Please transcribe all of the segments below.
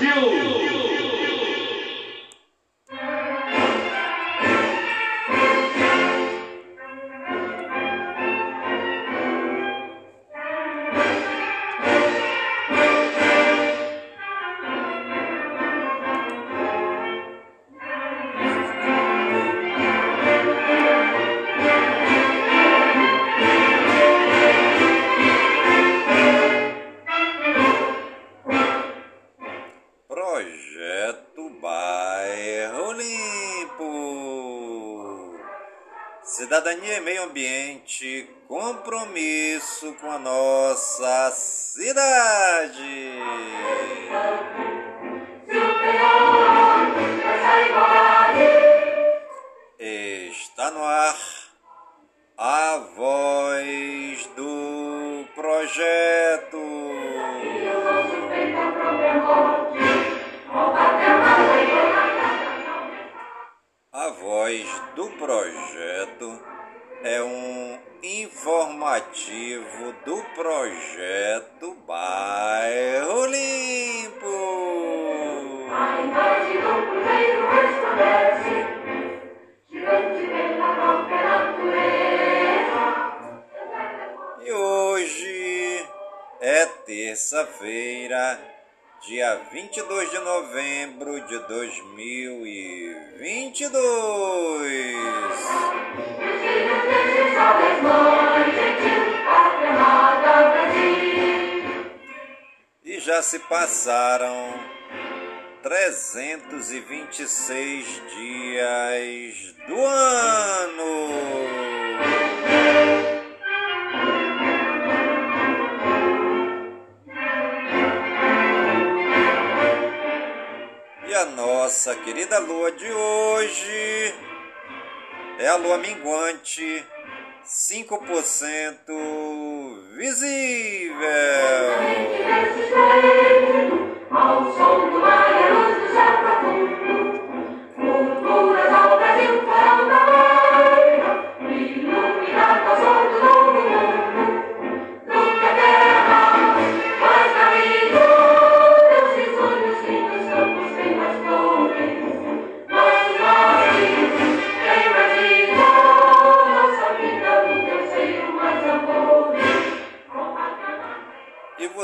Brasil! Já se passaram 326 dias do ano. E a nossa querida lua de hoje é a lua minguante, 5% visível. Ao som do luz do céu profundo. Culturas ao Brasil farão da terra, iluminar com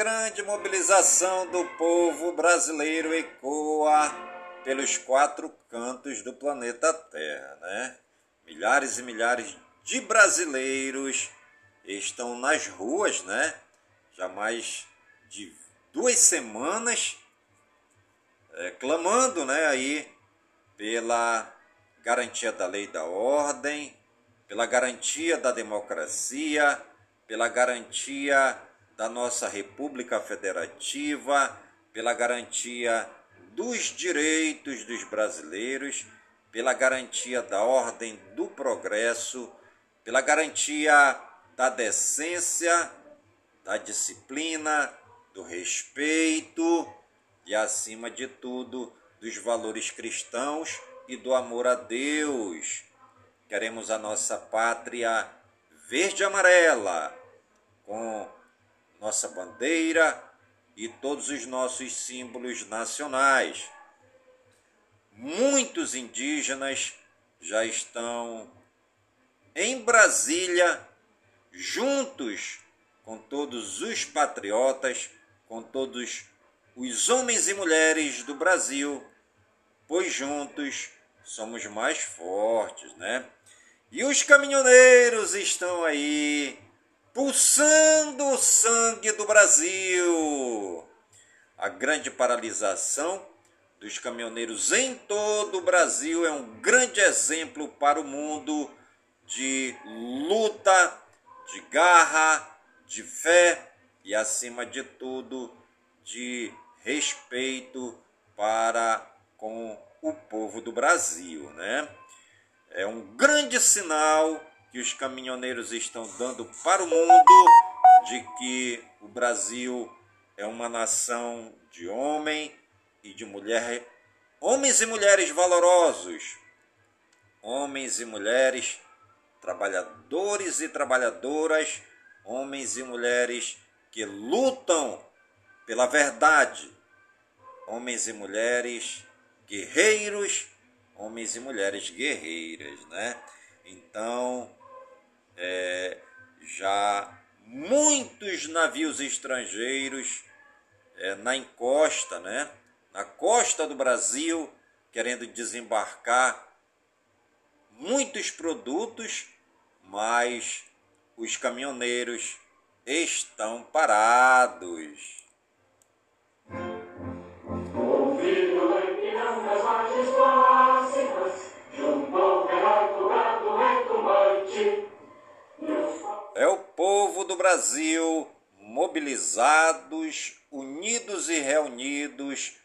grande mobilização do povo brasileiro ecoa pelos quatro cantos do planeta Terra, né? Milhares e milhares de brasileiros estão nas ruas, né? Já mais de duas semanas é, clamando, né? Aí pela garantia da lei da ordem, pela garantia da democracia, pela garantia da nossa República Federativa, pela garantia dos direitos dos brasileiros, pela garantia da ordem do progresso, pela garantia da decência, da disciplina, do respeito e, acima de tudo, dos valores cristãos e do amor a Deus. Queremos a nossa pátria verde e amarela, com nossa bandeira e todos os nossos símbolos nacionais. Muitos indígenas já estão em Brasília, juntos com todos os patriotas, com todos os homens e mulheres do Brasil, pois juntos somos mais fortes, né? E os caminhoneiros estão aí pulsando o sangue do Brasil. A grande paralisação dos caminhoneiros em todo o Brasil é um grande exemplo para o mundo de luta, de garra, de fé e, acima de tudo, de respeito para com o povo do Brasil, né? É um grande sinal que os caminhoneiros estão dando para o mundo de que o Brasil é uma nação de homem e de mulher, homens e mulheres valorosos, homens e mulheres trabalhadores e trabalhadoras, homens e mulheres que lutam pela verdade, homens e mulheres guerreiros, homens e mulheres guerreiras, né? Então, é, já muitos navios estrangeiros é, na encosta, né? na costa do Brasil, querendo desembarcar muitos produtos, mas os caminhoneiros estão parados. Povo do Brasil mobilizados, unidos e reunidos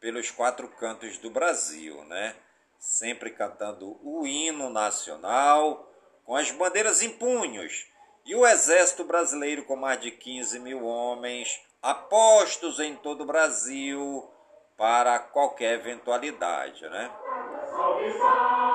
pelos quatro cantos do Brasil, né? Sempre cantando o hino nacional, com as bandeiras em punhos, e o exército brasileiro com mais de 15 mil homens, apostos em todo o Brasil para qualquer eventualidade, né? Salve, salve,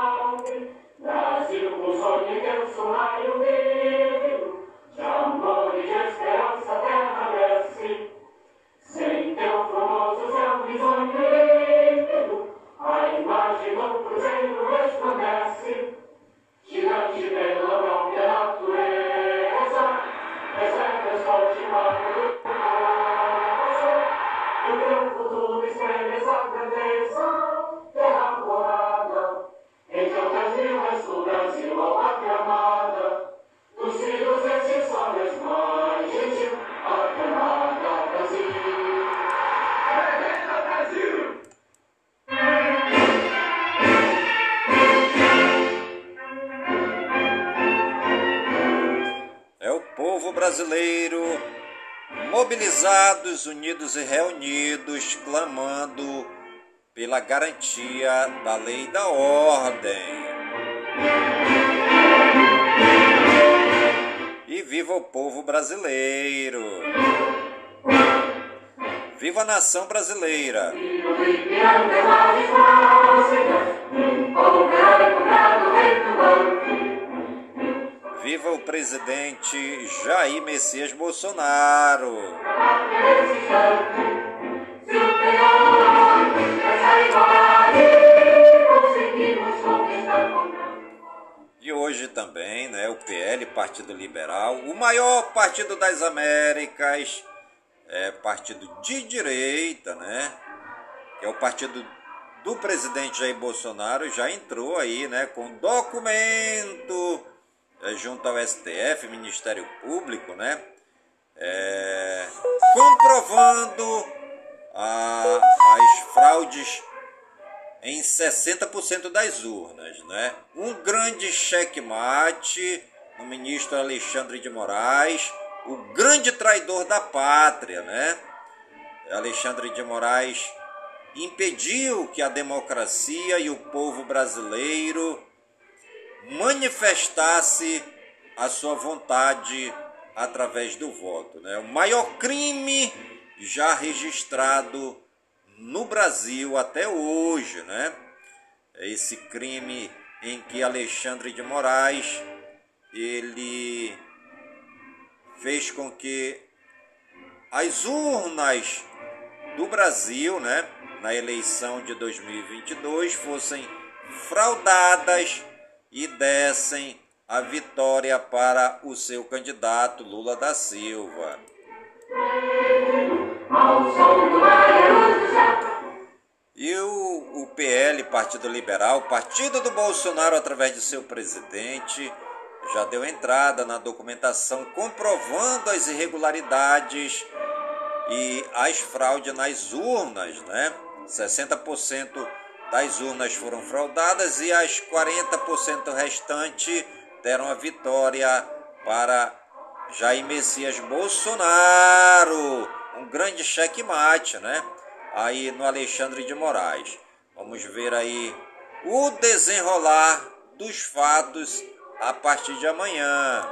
unidos e reunidos, clamando pela garantia da lei e da ordem. E viva o povo brasileiro! Viva a nação brasileira! Presidente Jair Messias Bolsonaro! E hoje também, né, o PL, Partido Liberal, o maior partido das Américas, é partido de direita, né, que é o partido do presidente Jair Bolsonaro, já entrou aí, né, com documento junto ao STF, Ministério Público, né, é, comprovando a- as fraudes em 60% das urnas, né? Um grande checkmate no ministro Alexandre de Moraes, o grande traidor da pátria, né? Alexandre de Moraes impediu que a democracia e o povo brasileiro manifestasse a sua vontade através do voto, né? O maior crime já registrado no Brasil até hoje, né? Esse crime em que Alexandre de Moraes ele fez com que as urnas do Brasil, né, na eleição de 2022 fossem fraudadas e dessem a vitória para o seu candidato Lula da Silva. E o, o PL, Partido Liberal, partido do Bolsonaro através de seu presidente, já deu entrada na documentação comprovando as irregularidades e as fraudes nas urnas, né? 60% das urnas foram fraudadas e as 40% restante deram a vitória para Jair Messias Bolsonaro. Um grande checkmate, né? Aí no Alexandre de Moraes. Vamos ver aí o desenrolar dos fatos a partir de amanhã.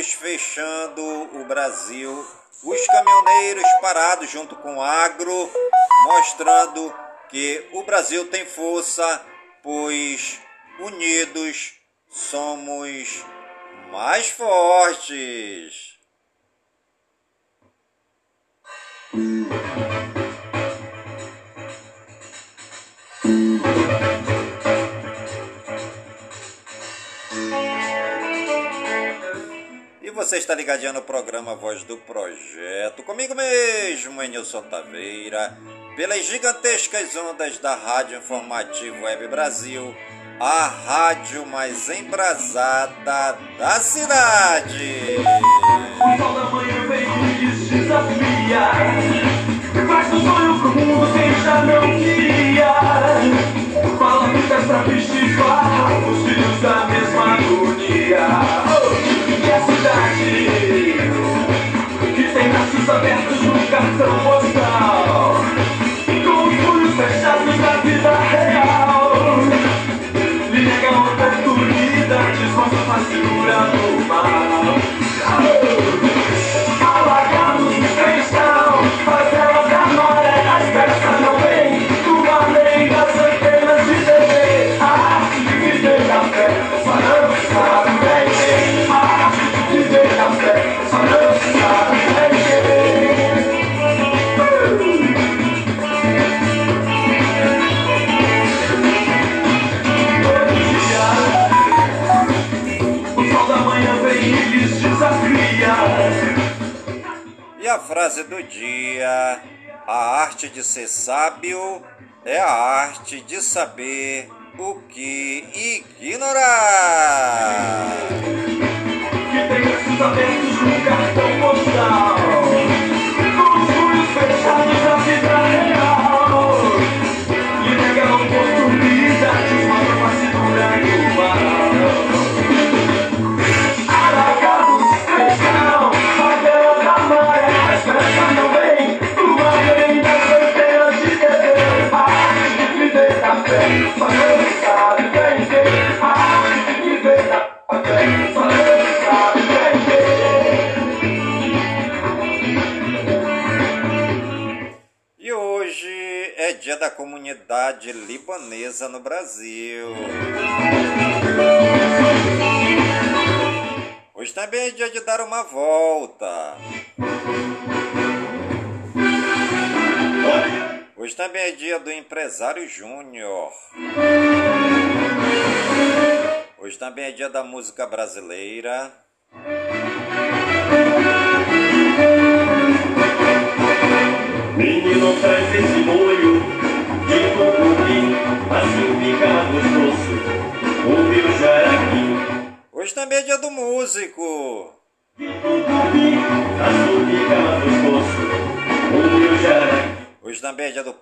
Caminhoneiros fechando o Brasil, os caminhoneiros parados junto com o agro, mostrando que o Brasil tem força, pois unidos somos mais fortes. Você está ligadinho no programa Voz do Projeto, comigo mesmo, Enilson Taveira, pelas gigantescas ondas da Rádio Informativo Web Brasil, a rádio mais embrasada da cidade. O sol da manhã vem e desafia. No cartão postal. Com os punhos fechados na vida real. Lhe negam oportunidades, mostra a figura do mal. Arte de ser sábio é a arte de saber o que ignorar. que tem abertos no cartão postal. Da comunidade libanesa no Brasil. Hoje também é dia de dar uma volta. Hoje também é dia do empresário júnior. Hoje também é dia da música brasileira.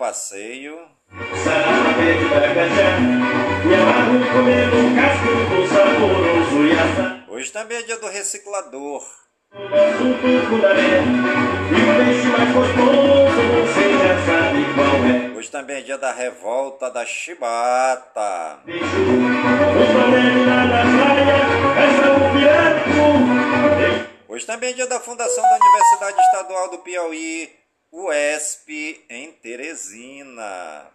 Assado. Hoje também é dia do reciclador. Hoje também é dia da revolta da chibata. Hoje também é dia da fundação da Universidade Estadual do Piauí, UESP, em Teresina.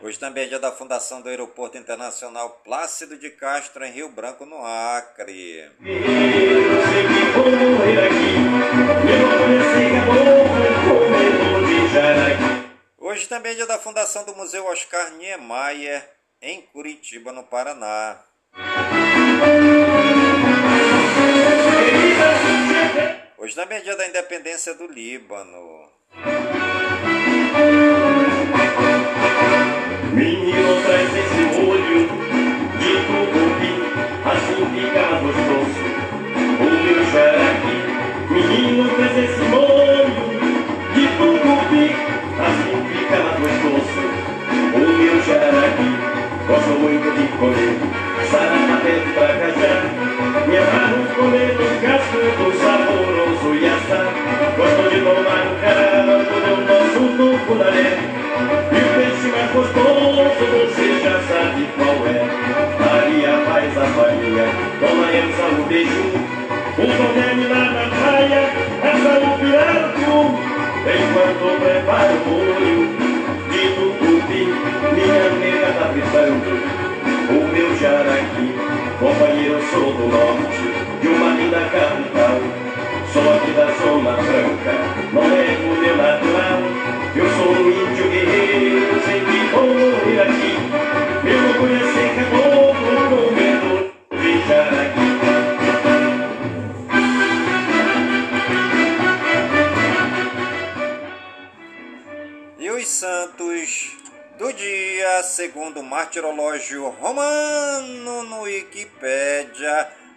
Hoje também é dia da fundação do Aeroporto Internacional Plácido de Castro, em Rio Branco, no Acre. Hoje também é dia da fundação do Museu Oscar Niemeyer, em Curitiba, no Paraná. Também é dia da independência do Líbano. Menino, traz esse olho de tucupi, assim fica gostoso. O meu xaraque. Menino, traz esse molho de tucupi, assim fica gostoso. O meu xaraque. Gosto muito de comer, sarapé pra casar. Me amarro comer um Prepara o molho de tucupi, minha nega tá fritando. O meu jaraqui, companheiro sou do norte, de uma linda capital. Sou aqui da Zona Franca, não é o meu natural. Eu sou um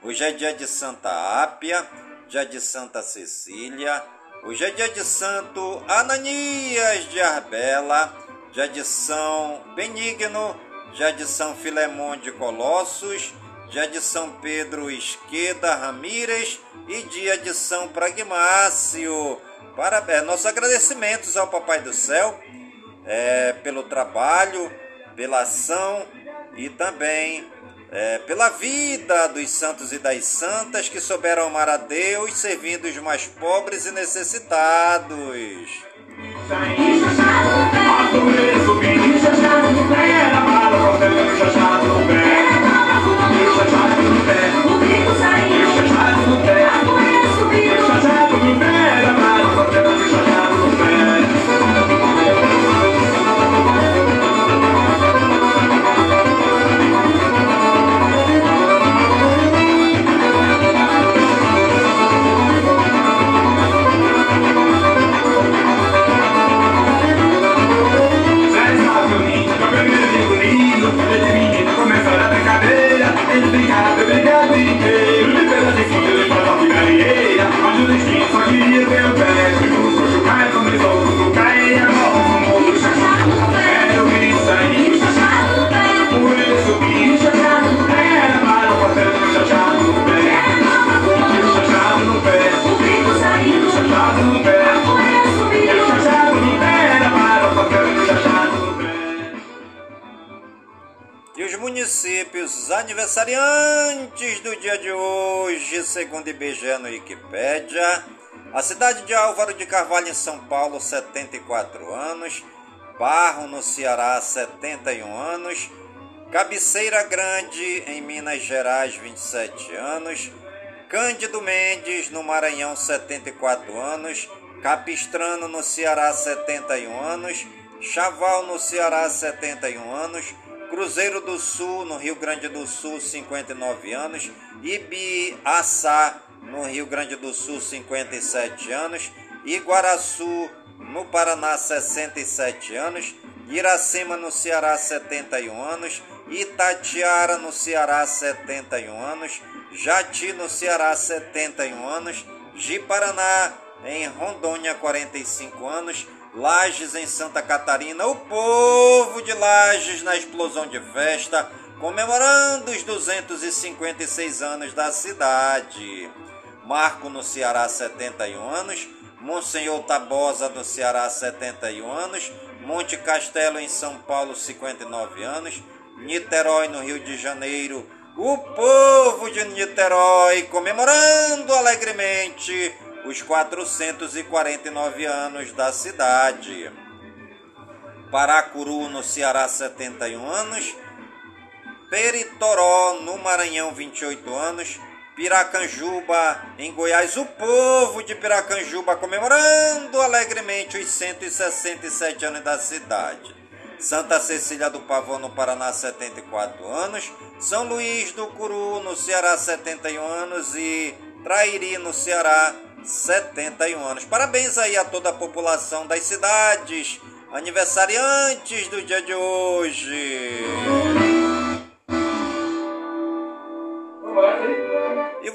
Hoje é dia de Santa Ápia, dia de Santa Cecília, hoje é dia de Santo Ananias de Arbela, dia de São Benigno, dia de São Filemão de Colossos, dia de São Pedro Esqueda Ramírez e dia de São Pragmácio. Parabéns, nossos agradecimentos ao Papai do Céu é, pelo trabalho, pela ação e também é, pela vida dos santos e das santas que souberam amar a Deus, servindo os mais pobres e necessitados. Carvalho, em São Paulo, 74 anos, Barro, no Ceará, 71 anos, Cabeceira Grande, em Minas Gerais, 27 anos, Cândido Mendes, no Maranhão, 74 anos, Capistrano, no Ceará, 71 anos, Chaval, no Ceará, 71 anos, Cruzeiro do Sul, no Rio Grande do Sul, 59 anos, Ibiaçá, no Rio Grande do Sul, 57 anos, Iguaraçu, no Paraná, 67 anos, Iracema, no Ceará, 71 anos, Itatiara, no Ceará, 71 anos, Jati, no Ceará, 71 anos, Ji-Paraná, em Rondônia, 45 anos, Lages, em Santa Catarina, o povo de Lages na explosão de festa, comemorando os 256 anos da cidade. Marco, no Ceará, 71 anos, Monsenhor Tabosa, no Ceará, 71 anos, Monte Castelo, em São Paulo, 59 anos, Niterói, no Rio de Janeiro, o povo de Niterói comemorando alegremente os 449 anos da cidade. Paracuru, no Ceará, 71 anos, Peritoró, no Maranhão, 28 anos, Piracanjuba, em Goiás, o povo de Piracanjuba comemorando alegremente os 167 anos da cidade. Santa Cecília do Pavão, no Paraná, 74 anos. São Luís do Curu, no Ceará, 71 anos. E Trairi, no Ceará, 71 anos. Parabéns aí a toda a população das cidades aniversariantes do dia de hoje.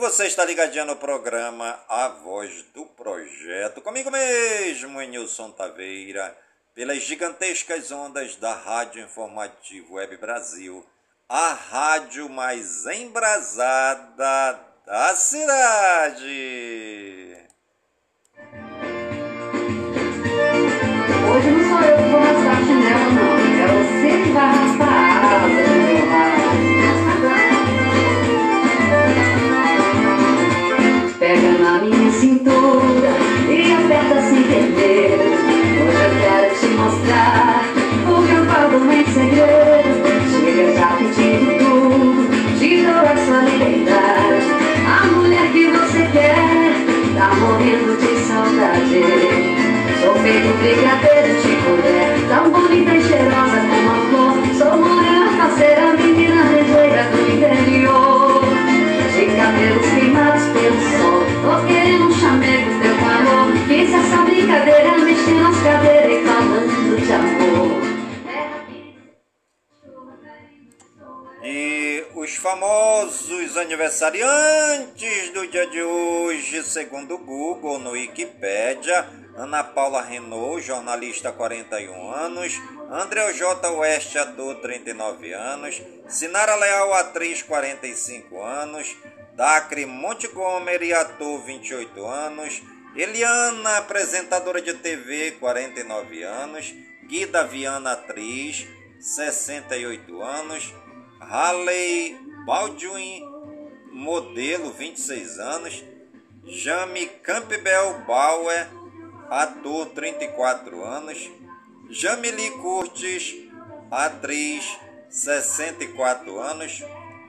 Você está ligadinho no programa A Voz do Projeto, comigo mesmo, Nilson Taveira, pelas gigantescas ondas da Rádio Informativo Web Brasil, a rádio mais embrasada da cidade. Hoje não sou eu que vou raspar a chinela, não. É você que vai raspar Sou feito brigadeiro de colher Tão bonita e cheirosa como a flor Sou morena, faceira, menina rejeira do interior. De cabelos queimados pelo sol Tô querendo um chamego teu calor Fiz essa brincadeira mexendo as cadeiras os famosos aniversariantes do dia de hoje, segundo o Google, no Wikipédia, Ana Paula Renault, jornalista 41 anos, André J. West, ator 39 anos, Sinara Leal, atriz 45 anos, Dacre Montgomery, ator 28 anos, Eliana, apresentadora de TV 49 anos, Guida Viana, atriz 68 anos, Halley Baldwin, modelo 26 anos, Jamie Campbell Bauer, ator 34 anos, Jamie Curtis, atriz 64 anos,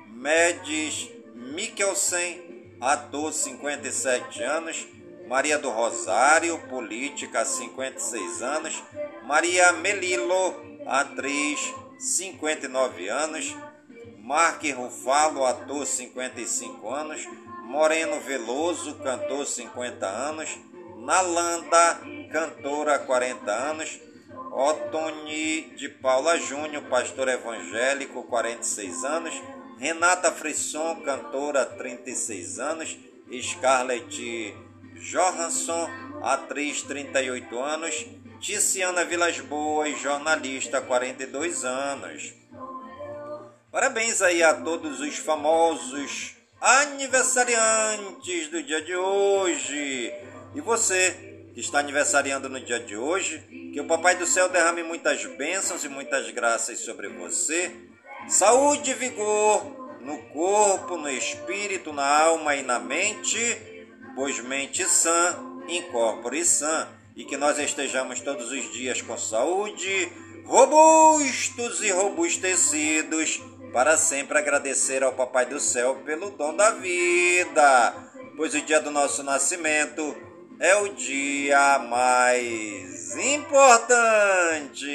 Mads Mikkelsen, ator 57 anos, Maria do Rosário, política 56 anos, Maria Melilo, atriz 59 anos, Mark Rufalo, ator 55 anos, Moreno Veloso, cantor 50 anos, Nalanda, cantora 40 anos, Otoni de Paula Júnior, pastor evangélico 46 anos, Renata Frisson, cantora 36 anos, Scarlett Johansson, atriz 38 anos, Ticiana Vilas Boas, jornalista 42 anos. Parabéns aí a todos os famosos aniversariantes do dia de hoje. E você que está aniversariando no dia de hoje, que o Papai do Céu derrame muitas bênçãos e muitas graças sobre você. Saúde e vigor no corpo, no espírito, na alma e na mente, pois mente sã, incorpore sã, e que nós estejamos todos os dias com saúde, robustos e robustecidos para sempre agradecer ao Papai do Céu pelo dom da vida, pois o dia do nosso nascimento é o dia mais importante.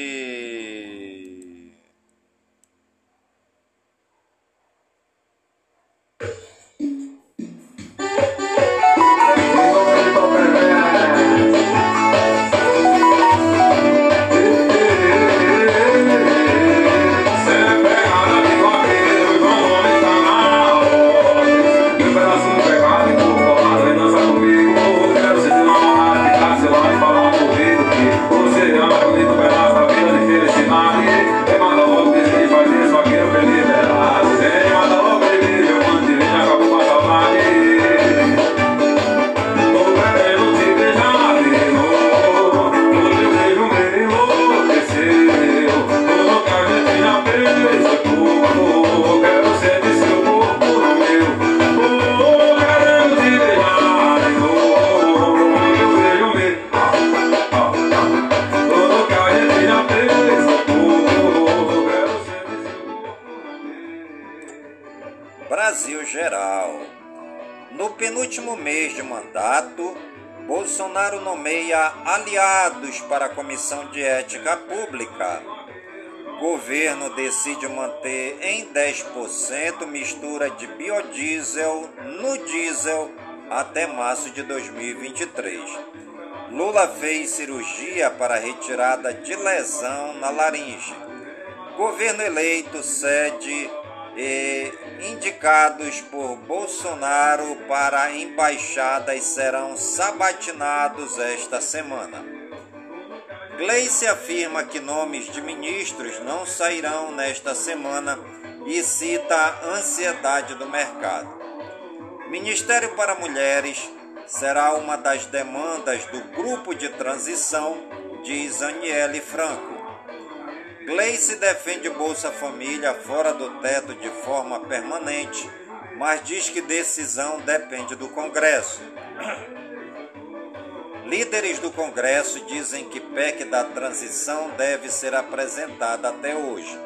Comissão de Ética Pública. Governo decide manter em 10% mistura de biodiesel no diesel até março de 2023. Lula fez cirurgia para retirada de lesão na laringe. Governo eleito cede e indicados por Bolsonaro para embaixadas serão sabatinados esta semana. Gleice afirma que nomes de ministros não sairão nesta semana e cita a ansiedade do mercado. Ministério para Mulheres será uma das demandas do grupo de transição, diz Aniele Franco. Gleice defende Bolsa Família fora do teto de forma permanente, mas diz que decisão depende do Congresso. Líderes do Congresso dizem que PEC da transição deve ser apresentada até hoje.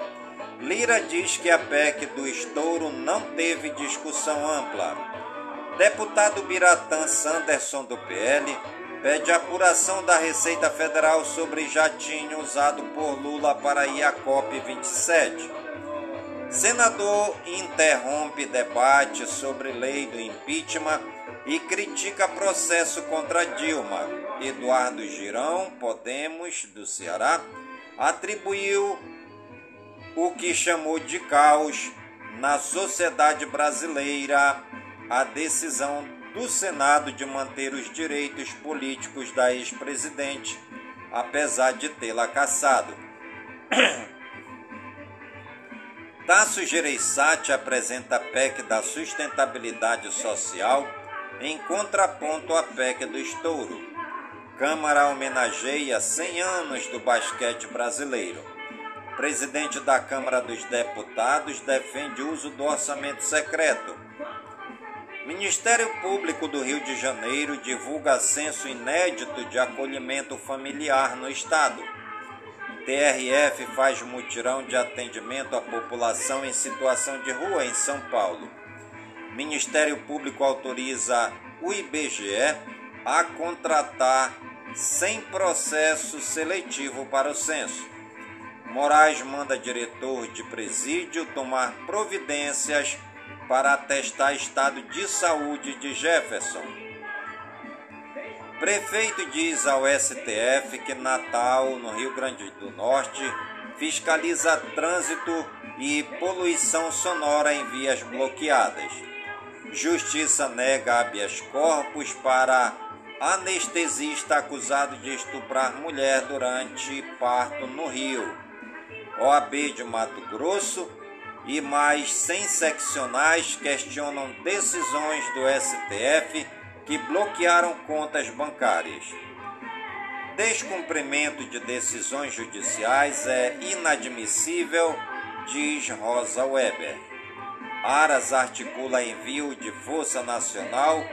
Lira diz que a PEC do estouro não teve discussão ampla. Deputado Biratã Sanderson do PL pede apuração da Receita Federal sobre jatinho usado por Lula para ir à COP 27. Senador interrompe debate sobre lei do impeachment e critica processo contra Dilma. Eduardo Girão, Podemos, do Ceará, atribuiu o que chamou de caos na sociedade brasileira a decisão do Senado de manter os direitos políticos da ex-presidente, apesar de tê-la cassado. Tasso Gereissati apresenta PEC da sustentabilidade social em contraponto à PEC do estouro. Câmara homenageia 100 anos do basquete brasileiro. Presidente da Câmara dos Deputados defende uso do orçamento secreto Ministério Público do Rio de Janeiro divulga censo inédito de acolhimento familiar no estado. TRF faz mutirão de atendimento à população em situação de rua em São Paulo. Ministério Público autoriza o IBGE a contratar sem processo seletivo para o censo. Moraes manda diretor de presídio tomar providências para atestar estado de saúde de Jefferson. Prefeito diz ao STF que Natal, no Rio Grande do Norte, fiscaliza trânsito e poluição sonora em vias bloqueadas. Justiça nega habeas corpus para anestesista acusado de estuprar mulher durante parto no Rio. OAB de Mato Grosso e mais 100 seccionais questionam decisões do STF que bloquearam contas bancárias. Descumprimento de decisões judiciais é inadmissível, diz Rosa Weber. Aras articula envio de Força Nacional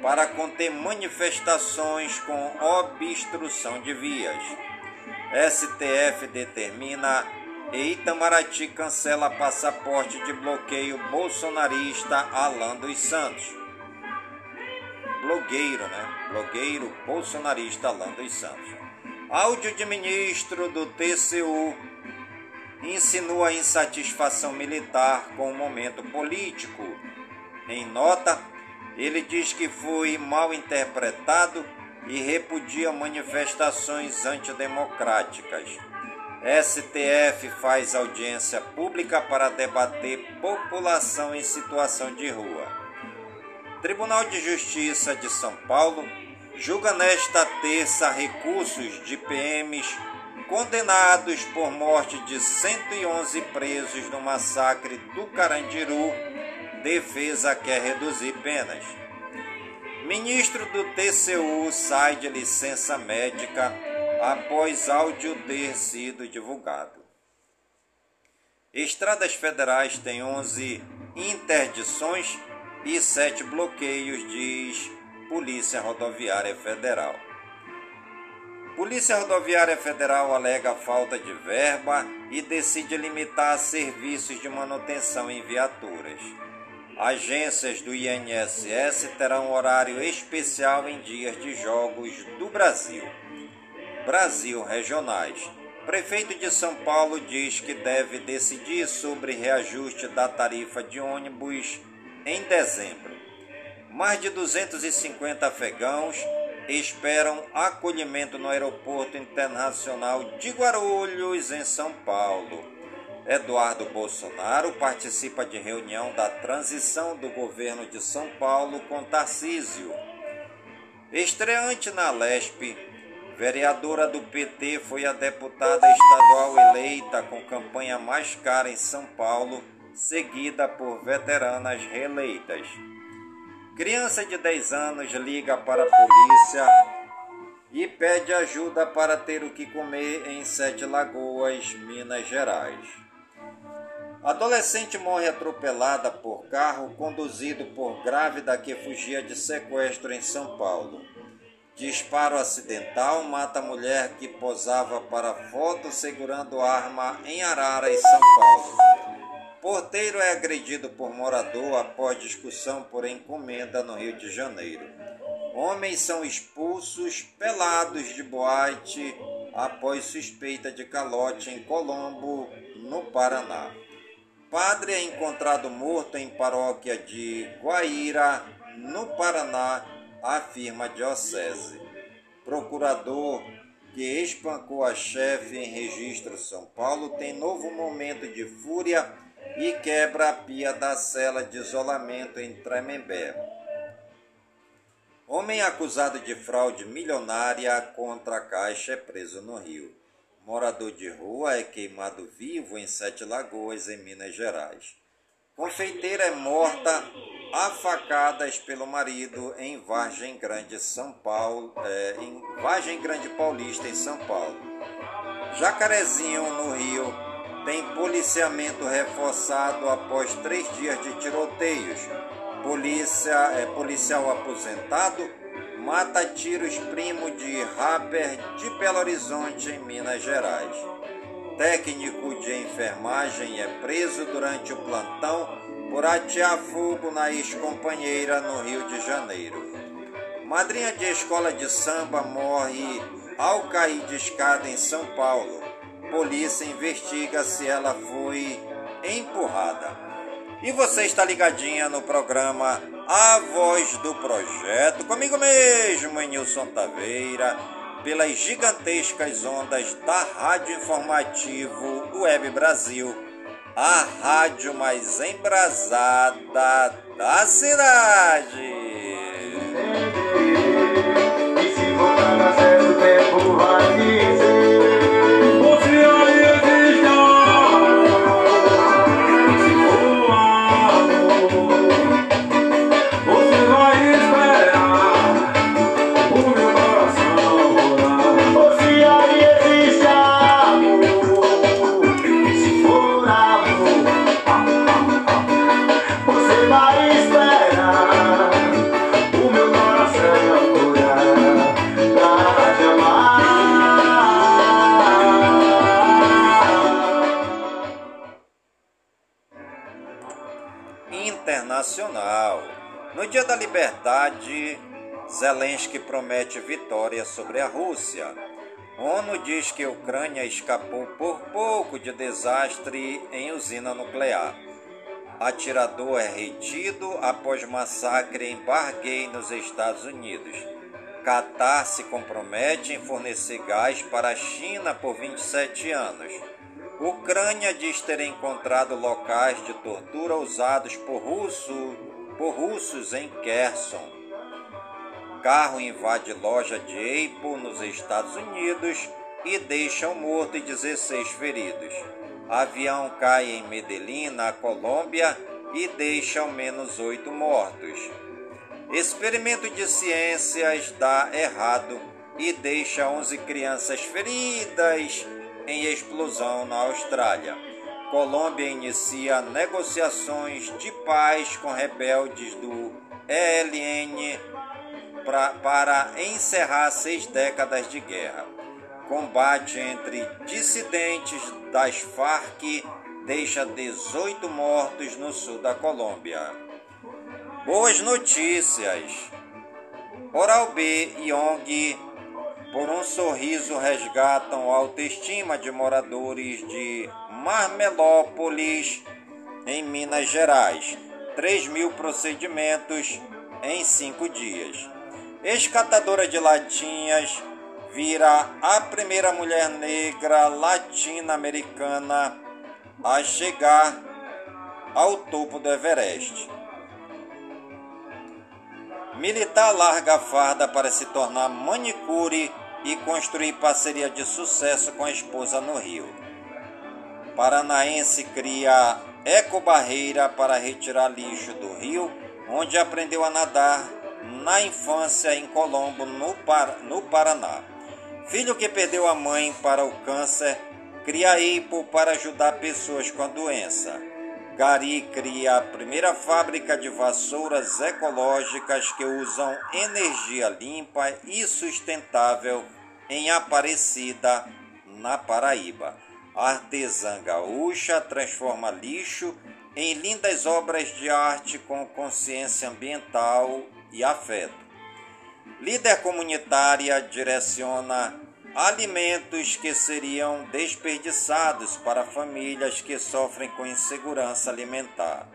para conter manifestações com obstrução de vias. STF determina e Itamaraty cancela passaporte de bloqueio bolsonarista Alan dos Santos. Blogueiro, né? Blogueiro bolsonarista Alan dos Santos. Áudio de ministro do TCU insinua insatisfação militar com o momento político. Em nota, ele diz que foi mal interpretado e repudia manifestações antidemocráticas. STF faz audiência pública para debater população em situação de rua. Tribunal de Justiça de São Paulo julga nesta terça recursos de PMs condenados por morte de 111 presos no massacre do Carandiru. Defesa quer reduzir penas. Ministro do TCU sai de licença médica após áudio ter sido divulgado. Estradas federais têm 11 interdições e 7 bloqueios, diz Polícia Rodoviária Federal. Polícia Rodoviária Federal alega falta de verba e decide limitar serviços de manutenção em viaturas. Agências do INSS terão horário especial em dias de jogos do Brasil. Brasil regionais. Prefeito de São Paulo diz que deve decidir sobre reajuste da tarifa de ônibus em dezembro. mais de 250 afegãos esperam acolhimento no Aeroporto Internacional de Guarulhos, em São Paulo. Eduardo Bolsonaro participa de reunião da transição do governo de São Paulo com Tarcísio. Estreante na Lespe, vereadora do PT foi a deputada estadual eleita com campanha mais cara em São Paulo, seguida por veteranas reeleitas. Criança de 10 anos liga para a polícia e pede ajuda para ter o que comer em Sete Lagoas, Minas Gerais. Adolescente morre atropelada por carro conduzido por grávida que fugia de sequestro em São Paulo. Disparo acidental mata mulher que posava para foto segurando arma em Arara, em São Paulo. Porteiro é agredido por morador após discussão por encomenda no Rio de Janeiro. Homens são expulsos pelados de boate após suspeita de calote em Colombo, no Paraná. Padre é encontrado morto em paróquia de Guaíra, no Paraná, afirma diocese. Procurador que espancou a chefe em registro São Paulo tem novo momento de fúria e quebra a pia da cela de isolamento em Tremembé. Homem acusado de fraude milionária contra a Caixa é preso no Rio. Morador de rua é queimado vivo em Sete Lagoas, em Minas Gerais. Confeiteira é morta a facadas pelo marido em Vargem Grande, São Paulo, é, em Vargem Grande Paulista, em São Paulo. Jacarezinho, no Rio, tem policiamento reforçado após três dias de tiroteios. Polícia, é, policial aposentado mata tiros primo de rapper de Belo Horizonte, em Minas Gerais. Técnico de enfermagem é preso durante o plantão por atear fogo na ex-companheira no Rio de Janeiro. Madrinha de escola de samba morre ao cair de escada em São Paulo. Polícia investiga se ela foi empurrada. E você está ligadinha no programa A Voz do Projeto, comigo mesmo, Nilson Taveira, pelas gigantescas ondas da Rádio Informativo Web Brasil, a rádio mais embrasada da cidade. Dia da Liberdade, Zelensky promete vitória sobre a Rússia. ONU diz que a Ucrânia escapou por pouco de desastre em usina nuclear. Atirador é retido após massacre em Bargay, nos Estados Unidos. Catar se compromete em fornecer gás para a China por 27 anos. Ucrânia diz ter encontrado locais de tortura usados por, russo, por russos em Kherson. Carro invade loja de Apple nos Estados Unidos e deixa um morto e 16 feridos. Avião cai em Medellín, na Colômbia, e deixa ao menos oito mortos. Experimento de ciências dá errado e deixa 11 crianças feridas em explosão na Austrália. Colômbia inicia negociações de paz com rebeldes do ELN pra, para encerrar seis décadas de guerra. Combate entre dissidentes das Farc deixa 18 mortos no sul da Colômbia. Boas notícias! Oral B e ONG, por um sorriso, resgatam a autoestima de moradores de Marmelópolis, em Minas Gerais. 3 mil procedimentos em cinco dias. Ex-catadora de latinhas, vira a primeira mulher negra latino-americana a chegar ao topo do Everest. Militar larga a farda para se tornar manicure e construir parceria de sucesso com a esposa no Rio. Paranaense cria ecobarreira para retirar lixo do rio, onde aprendeu a nadar na infância em Colombo, no, Par no Paraná. Filho que perdeu a mãe para o câncer, cria EIPO para ajudar pessoas com a doença. Gari cria a primeira fábrica de vassouras ecológicas que usam energia limpa e sustentável em Aparecida, na Paraíba. Artesã gaúcha transforma lixo em lindas obras de arte com consciência ambiental e afeto. Líder comunitária direciona alimentos que seriam desperdiçados para famílias que sofrem com insegurança alimentar.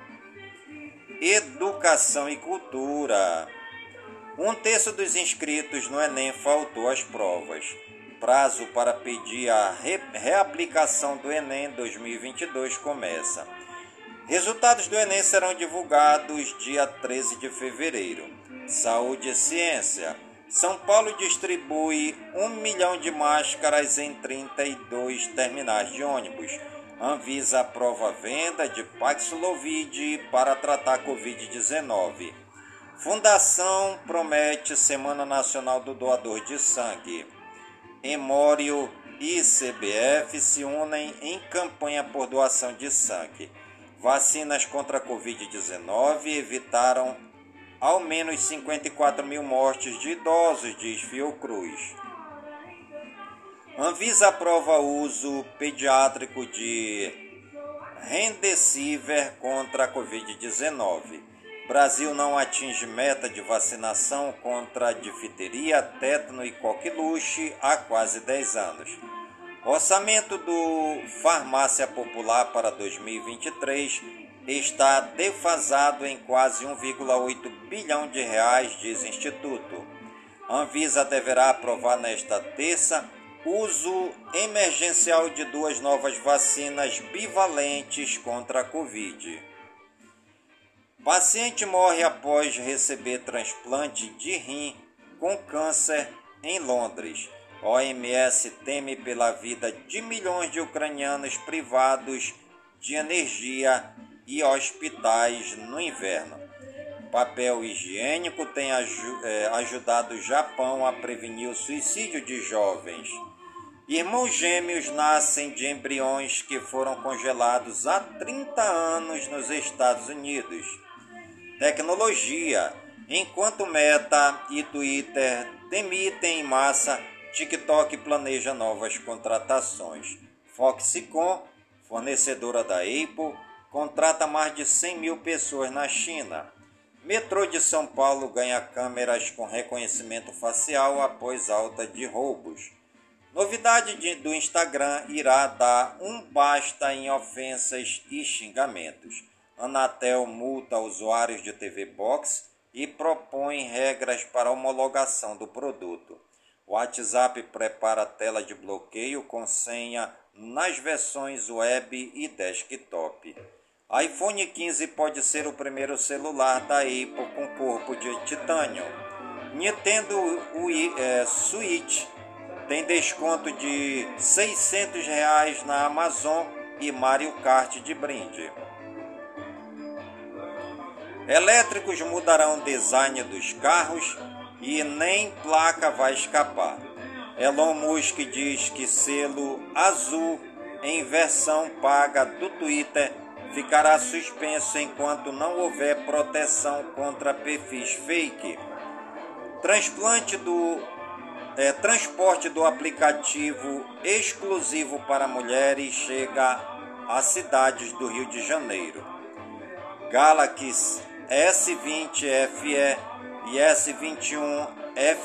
Educação e cultura. Um terço dos inscritos no Enem faltou às provas. Prazo para pedir a re reaplicação do Enem 2022 começa. Resultados do Enem serão divulgados dia 13 de fevereiro. Saúde e ciência. São Paulo distribui um milhão de máscaras em 32 terminais de ônibus. Anvisa aprova venda de Paxlovid para tratar Covid-19. Fundação promete Semana Nacional do Doador de Sangue. Emório e CBF se unem em campanha por doação de sangue. Vacinas contra a Covid-19 evitaram ao menos 54 mil mortes de idosos, diz Fiocruz. Anvisa aprova uso pediátrico de Remdesivir contra a Covid-19. Brasil não atinge meta de vacinação contra difteria, tétano e coqueluche há quase 10 anos. Orçamento do Farmácia Popular para 2023 está defasado em quase 1,8 bilhão de reais, diz Instituto. Anvisa deverá aprovar nesta terça uso emergencial de duas novas vacinas bivalentes contra a Covid. Paciente morre após receber transplante de rim com câncer em Londres. OMS teme pela vida de milhões de ucranianos privados de energia e hospitais no inverno. Papel higiênico tem é, ajudado o Japão a prevenir o suicídio de jovens. Irmãos gêmeos nascem de embriões que foram congelados há 30 anos nos Estados Unidos. Tecnologia. Enquanto Meta e Twitter demitem em massa, TikTok planeja novas contratações. Foxconn, fornecedora da Apple, contrata mais de 100 mil pessoas na China. Metrô de São Paulo ganha câmeras com reconhecimento facial após alta de roubos. Novidade de, do Instagram irá dar um basta em ofensas e xingamentos. Anatel multa usuários de TV Box e propõe regras para homologação do produto. WhatsApp prepara tela de bloqueio com senha nas versões web e desktop iPhone 15 pode ser o primeiro celular da Apple com corpo de titânio. Nintendo Wii, é, Switch tem desconto de 600 reais na Amazon e Mario Kart de brinde. Elétricos mudarão o design dos carros e nem placa vai escapar. Elon Musk diz que selo azul em versão paga do Twitter ficará suspenso enquanto não houver proteção contra perfis fake. Transplante do é, transporte do aplicativo exclusivo para mulheres chega a cidades do Rio de Janeiro. Galaxy S20 FE e S21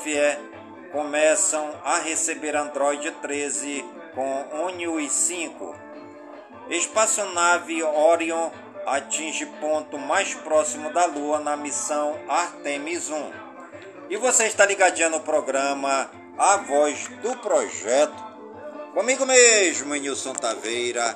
FE começam a receber Android 13 com ONUI 5 Espaçonave Orion atinge ponto mais próximo da Lua na missão Artemis 1. E você está ligadinho no programa A Voz do Projeto, comigo mesmo, Nilson Taveira,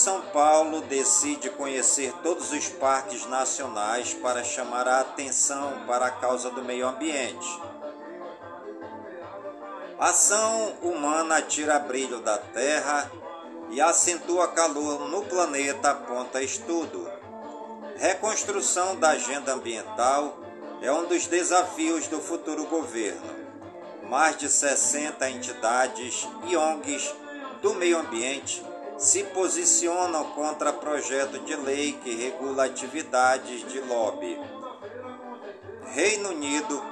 São Paulo decide conhecer todos os parques nacionais para chamar a atenção para a causa do meio ambiente. Ação humana tira brilho da Terra e acentua calor no planeta, aponta estudo. Reconstrução da agenda ambiental é um dos desafios do futuro governo. Mais de 60 entidades e ONGs do meio ambiente se posicionam contra projeto de lei que regula atividades de lobby. Reino Unido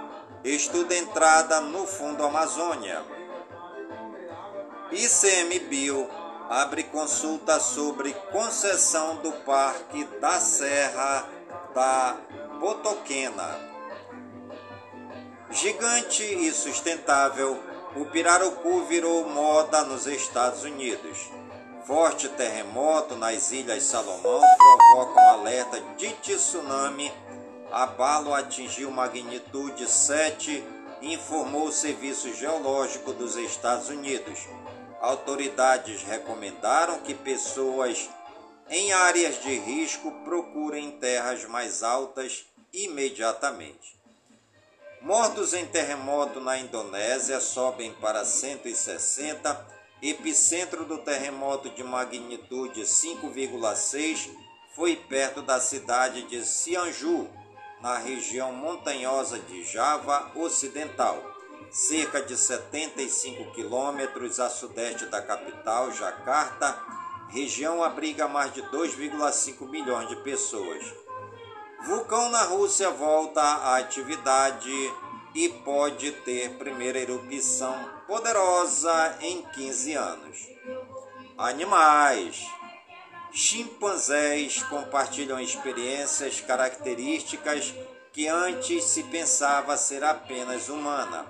estuda entrada no Fundo Amazônia. ICMBio abre consulta sobre concessão do Parque da Serra da Botoquena. Gigante e sustentável, o pirarucu virou moda nos Estados Unidos. Forte terremoto nas Ilhas Salomão provoca um alerta de tsunami. Abalo atingiu magnitude 7, informou o Serviço Geológico dos Estados Unidos. Autoridades recomendaram que pessoas em áreas de risco procurem terras mais altas imediatamente. Mortos em terremoto na Indonésia sobem para 160. Epicentro do terremoto de magnitude 5,6 foi perto da cidade de Cianju, na região montanhosa de Java Ocidental, cerca de 75 quilômetros a sudeste da capital, Jakarta. Região abriga mais de 2,5 milhões de pessoas. Vulcão na Rússia volta à atividade e pode ter primeira erupção poderosa em 15 anos. Animais. Chimpanzés compartilham experiências características que antes se pensava ser apenas humana.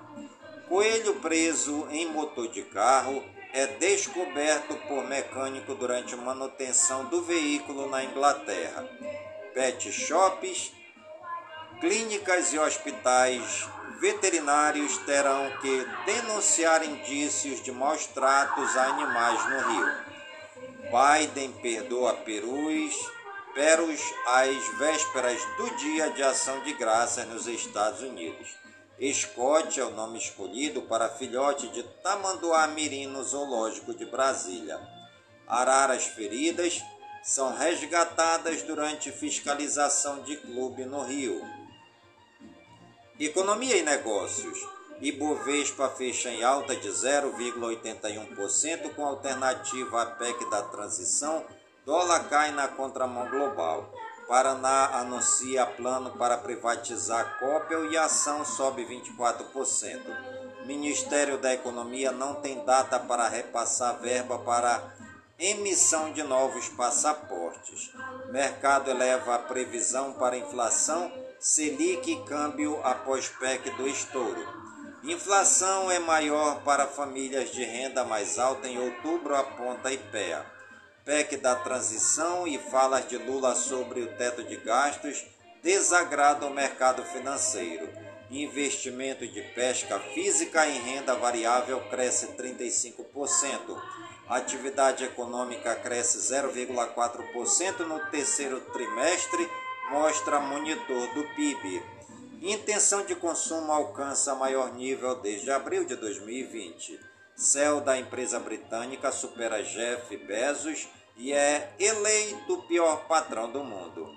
Coelho preso em motor de carro é descoberto por mecânico durante manutenção do veículo na Inglaterra. Pet shops, clínicas e hospitais veterinários terão que denunciar indícios de maus tratos a animais no Rio. Biden perdoa perus, perus às vésperas do Dia de Ação de Graças nos Estados Unidos. Scott é o nome escolhido para filhote de tamanduá mirim no Zoológico de Brasília. Araras feridas são resgatadas durante fiscalização de clube no Rio. Economia e negócios. Ibovespa fecha em alta de 0,81% com alternativa à PEC da transição. Dólar cai na contramão global. Paraná anuncia plano para privatizar Copel e ação sobe 24%. Ministério da Economia não tem data para repassar verba para emissão de novos passaportes. Mercado eleva a previsão para inflação, Selic câmbio após PEC do estouro. Inflação é maior para famílias de renda mais alta em outubro, aponta IPEA. PEC da transição e falas de Lula sobre o teto de gastos desagradam o mercado financeiro. Investimento de pesca física em renda variável cresce 35%. A atividade econômica cresce 0,4% no terceiro trimestre, mostra monitor do PIB. Intenção de consumo alcança maior nível desde abril de 2020. Céu da empresa britânica supera Jeff Bezos e é eleito o pior patrão do mundo.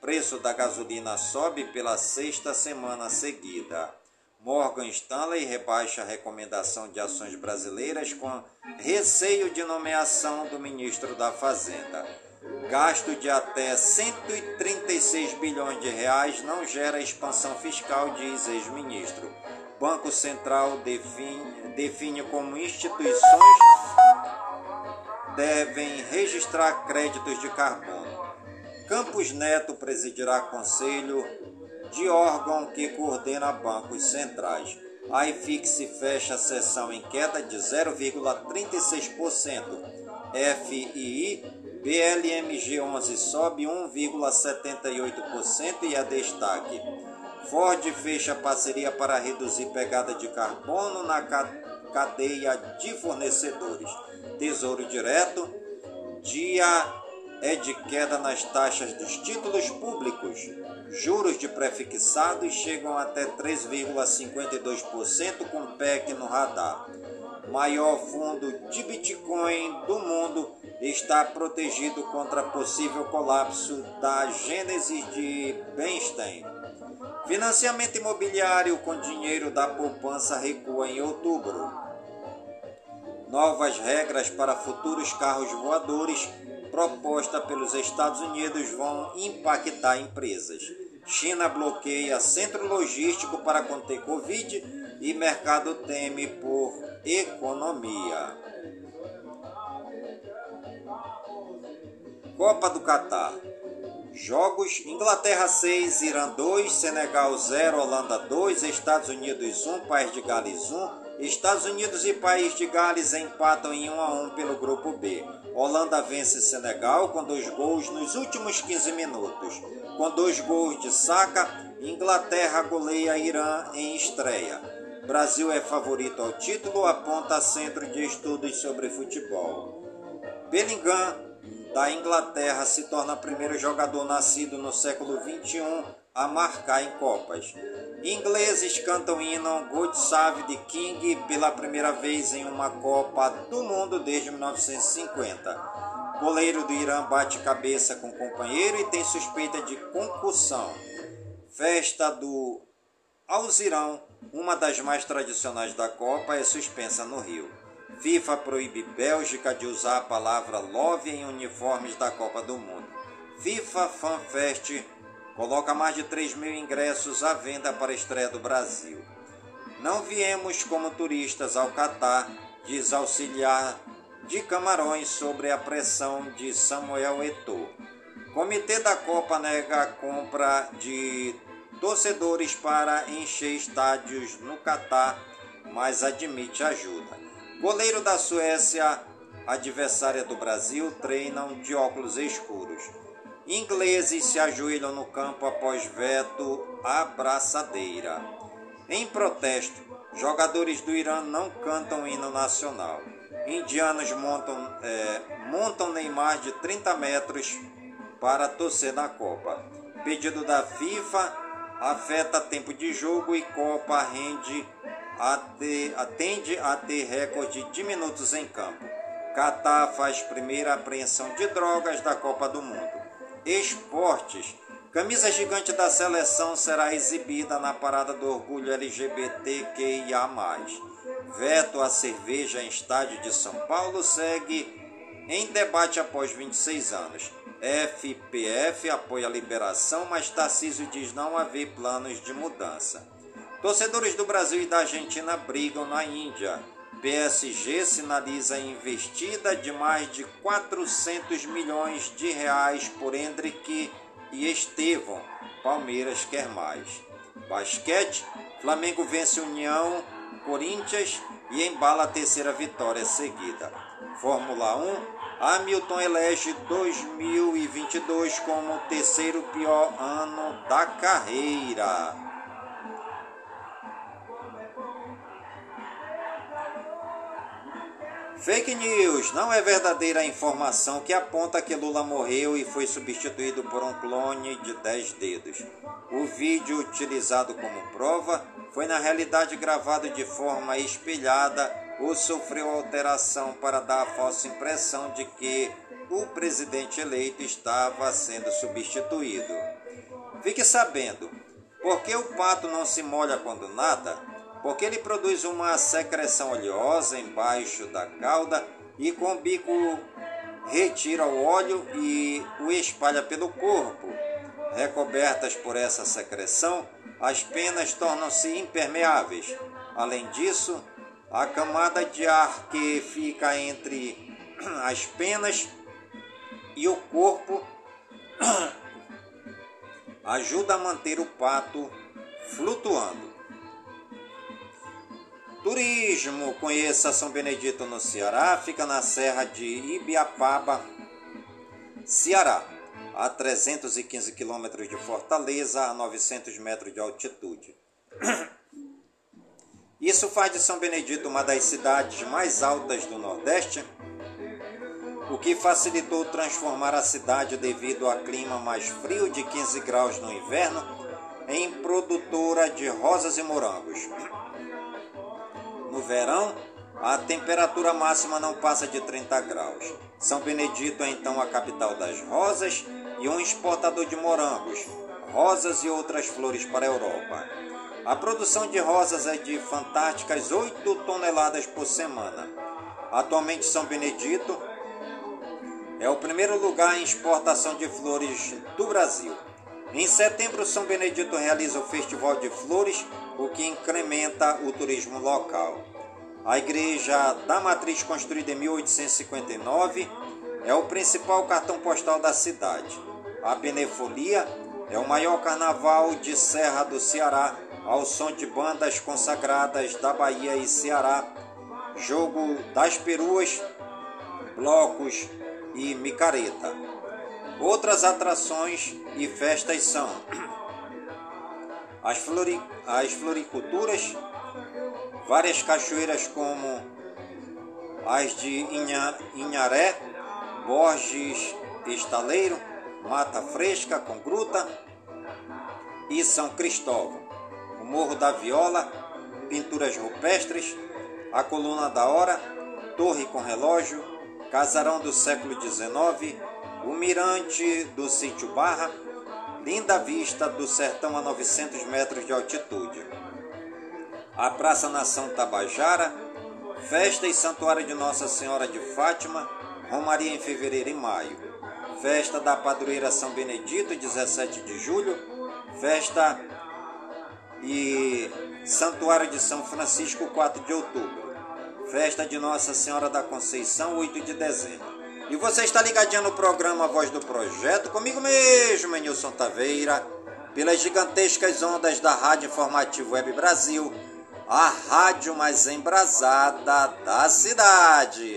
Preço da gasolina sobe pela sexta semana seguida. Morgan Stanley rebaixa a recomendação de ações brasileiras com receio de nomeação do ministro da Fazenda. Gasto de até 136 bilhões de reais não gera expansão fiscal, diz ex-ministro. Banco Central define, define como instituições devem registrar créditos de carbono. Campos Neto presidirá conselho de órgão que coordena bancos centrais. A IFIX fecha a sessão em queda de 0,36%. FII, BLMG 11 sobe 1,78% e é destaque. Ford fecha parceria para reduzir pegada de carbono na cadeia de fornecedores. Tesouro Direto, dia é de queda nas taxas dos títulos públicos. Juros de prefixados chegam até 3,52% com PEC no radar. Maior fundo de Bitcoin do mundo está protegido contra possível colapso da Gênesis de Bernstein. Financiamento imobiliário com dinheiro da poupança recua em outubro. Novas regras para futuros carros voadores proposta pelos Estados Unidos vão impactar empresas. China bloqueia centro logístico para conter Covid e mercado teme por economia. Copa do Catar. Jogos: Inglaterra 6, Irã 2, Senegal 0, Holanda 2, Estados Unidos 1, País de Gales 1, Estados Unidos e País de Gales empatam em 1 a 1 pelo grupo B. Holanda vence Senegal com dois gols nos últimos 15 minutos. Com dois gols de Saka, Inglaterra goleia Irã em estreia. Brasil é favorito ao título, aponta Centro de Estudos sobre Futebol. Bellingham, da Inglaterra, se torna primeiro jogador nascido no século XXI a marcar em Copas. Ingleses cantam hino God Save the King pela primeira vez em uma Copa do Mundo desde 1950. Goleiro do Irã bate cabeça com companheiro e tem suspeita de concussão. Festa do Alzirão, uma das mais tradicionais da Copa, é suspensa no Rio. FIFA proíbe Bélgica de usar a palavra love em uniformes da Copa do Mundo. FIFA Fan Fest coloca mais de 3 mil ingressos à venda para a estreia do Brasil. Não viemos como turistas ao Catar, diz auxiliar de Camarões sobre a pressão de Samuel Eto'o. Comitê da Copa nega a compra de torcedores para encher estádios no Catar, mas admite ajuda. Goleiro da Suécia, adversária do Brasil, treinam de óculos escuros. Ingleses se ajoelham no campo após veto à braçadeira. Em protesto, jogadores do Irã não cantam hino nacional. Indianos montam, é, montam Neymar de 30 metros para torcer na Copa. Pedido da FIFA afeta tempo de jogo e Copa rende a ter, atende a ter recorde de minutos em campo. Catar faz primeira apreensão de drogas da Copa do Mundo. Esportes. Camisa gigante da seleção será exibida na Parada do Orgulho LGBTQIA. Veto à cerveja em estádio de São Paulo segue em debate após 26 anos. FPF apoia a liberação, mas Tarcísio diz não haver planos de mudança. Torcedores do Brasil e da Argentina brigam na Índia. PSG sinaliza investida de mais de 400 milhões de reais por Hendrick e Estevão. Palmeiras quer mais. Basquete, Flamengo vence União, Corinthians e embala a terceira vitória seguida. Fórmula 1, Hamilton elege 2022 como o terceiro pior ano da carreira. Fake news. Não é verdadeira a informação que aponta que Lula morreu e foi substituído por um clone de 10 dedos. O vídeo utilizado como prova foi na realidade gravado de forma espelhada ou sofreu alteração para dar a falsa impressão de que o presidente eleito estava sendo substituído. Fique sabendo, porque o pato não se molha quando nada? porque ele produz uma secreção oleosa embaixo da cauda e com o bico retira o óleo e o espalha pelo corpo. Recobertas por essa secreção, as penas tornam-se impermeáveis. Além disso, a camada de ar que fica entre as penas e o corpo ajuda a manter o pato flutuando. Turismo, conheça São Benedito no Ceará, fica na Serra de Ibiapaba, Ceará, a 315 quilômetros de Fortaleza, a 900 metros de altitude. Isso faz de São Benedito uma das cidades mais altas do Nordeste, o que facilitou transformar a cidade devido ao clima mais frio de 15 graus no inverno em produtora de rosas e morangos. No verão, a temperatura máxima não passa de 30 graus. São Benedito é então a capital das rosas e um exportador de morangos, rosas e outras flores para a Europa. A produção de rosas é de fantásticas 8 toneladas por semana. Atualmente, São Benedito é o primeiro lugar em exportação de flores do Brasil. Em setembro, São Benedito realiza o Festival de Flores, o que incrementa o turismo local. A Igreja da Matriz, construída em 1859, é o principal cartão postal da cidade. A Benefolia é o maior carnaval de Serra do Ceará, ao som de bandas consagradas da Bahia e Ceará, jogo das peruas, blocos e micareta. Outras atrações e festas são as, flori, as floriculturas, várias cachoeiras como as de Inha, Inharé, Borges Estaleiro, Mata Fresca com Gruta e São Cristóvão, Morro da Viola, pinturas rupestres, a Coluna da Hora, Torre com Relógio, Casarão do século XIX, o mirante do sítio Barra, linda vista do sertão a 900 metros de altitude. A Praça Nação Tabajara, festa e santuário de Nossa Senhora de Fátima, Romaria em fevereiro e maio. Festa da Padroeira São Benedito, 17 de julho. Festa e Santuário de São Francisco, 4 de outubro. Festa de Nossa Senhora da Conceição, 8 de dezembro. E você está ligadinho no programa Voz do Projeto, comigo mesmo, Nilson Taveira, pelas gigantescas ondas da Rádio Informativo Web Brasil, a rádio mais embrasada da cidade.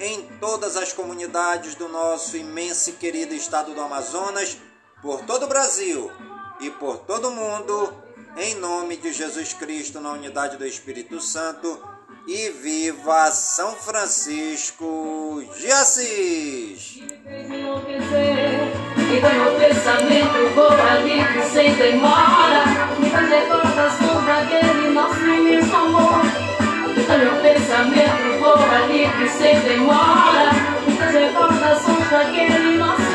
em todas as comunidades do nosso imenso e querido estado do Amazonas, por todo o Brasil e por todo o mundo, em nome de Jesus Cristo, na unidade do Espírito Santo, e viva São Francisco de Assis! E meu pensamento livre sem demora Me faz recordação daquele nosso imenso amor Então meu pensamento voa livre sem demora Me traz recordações daquele nosso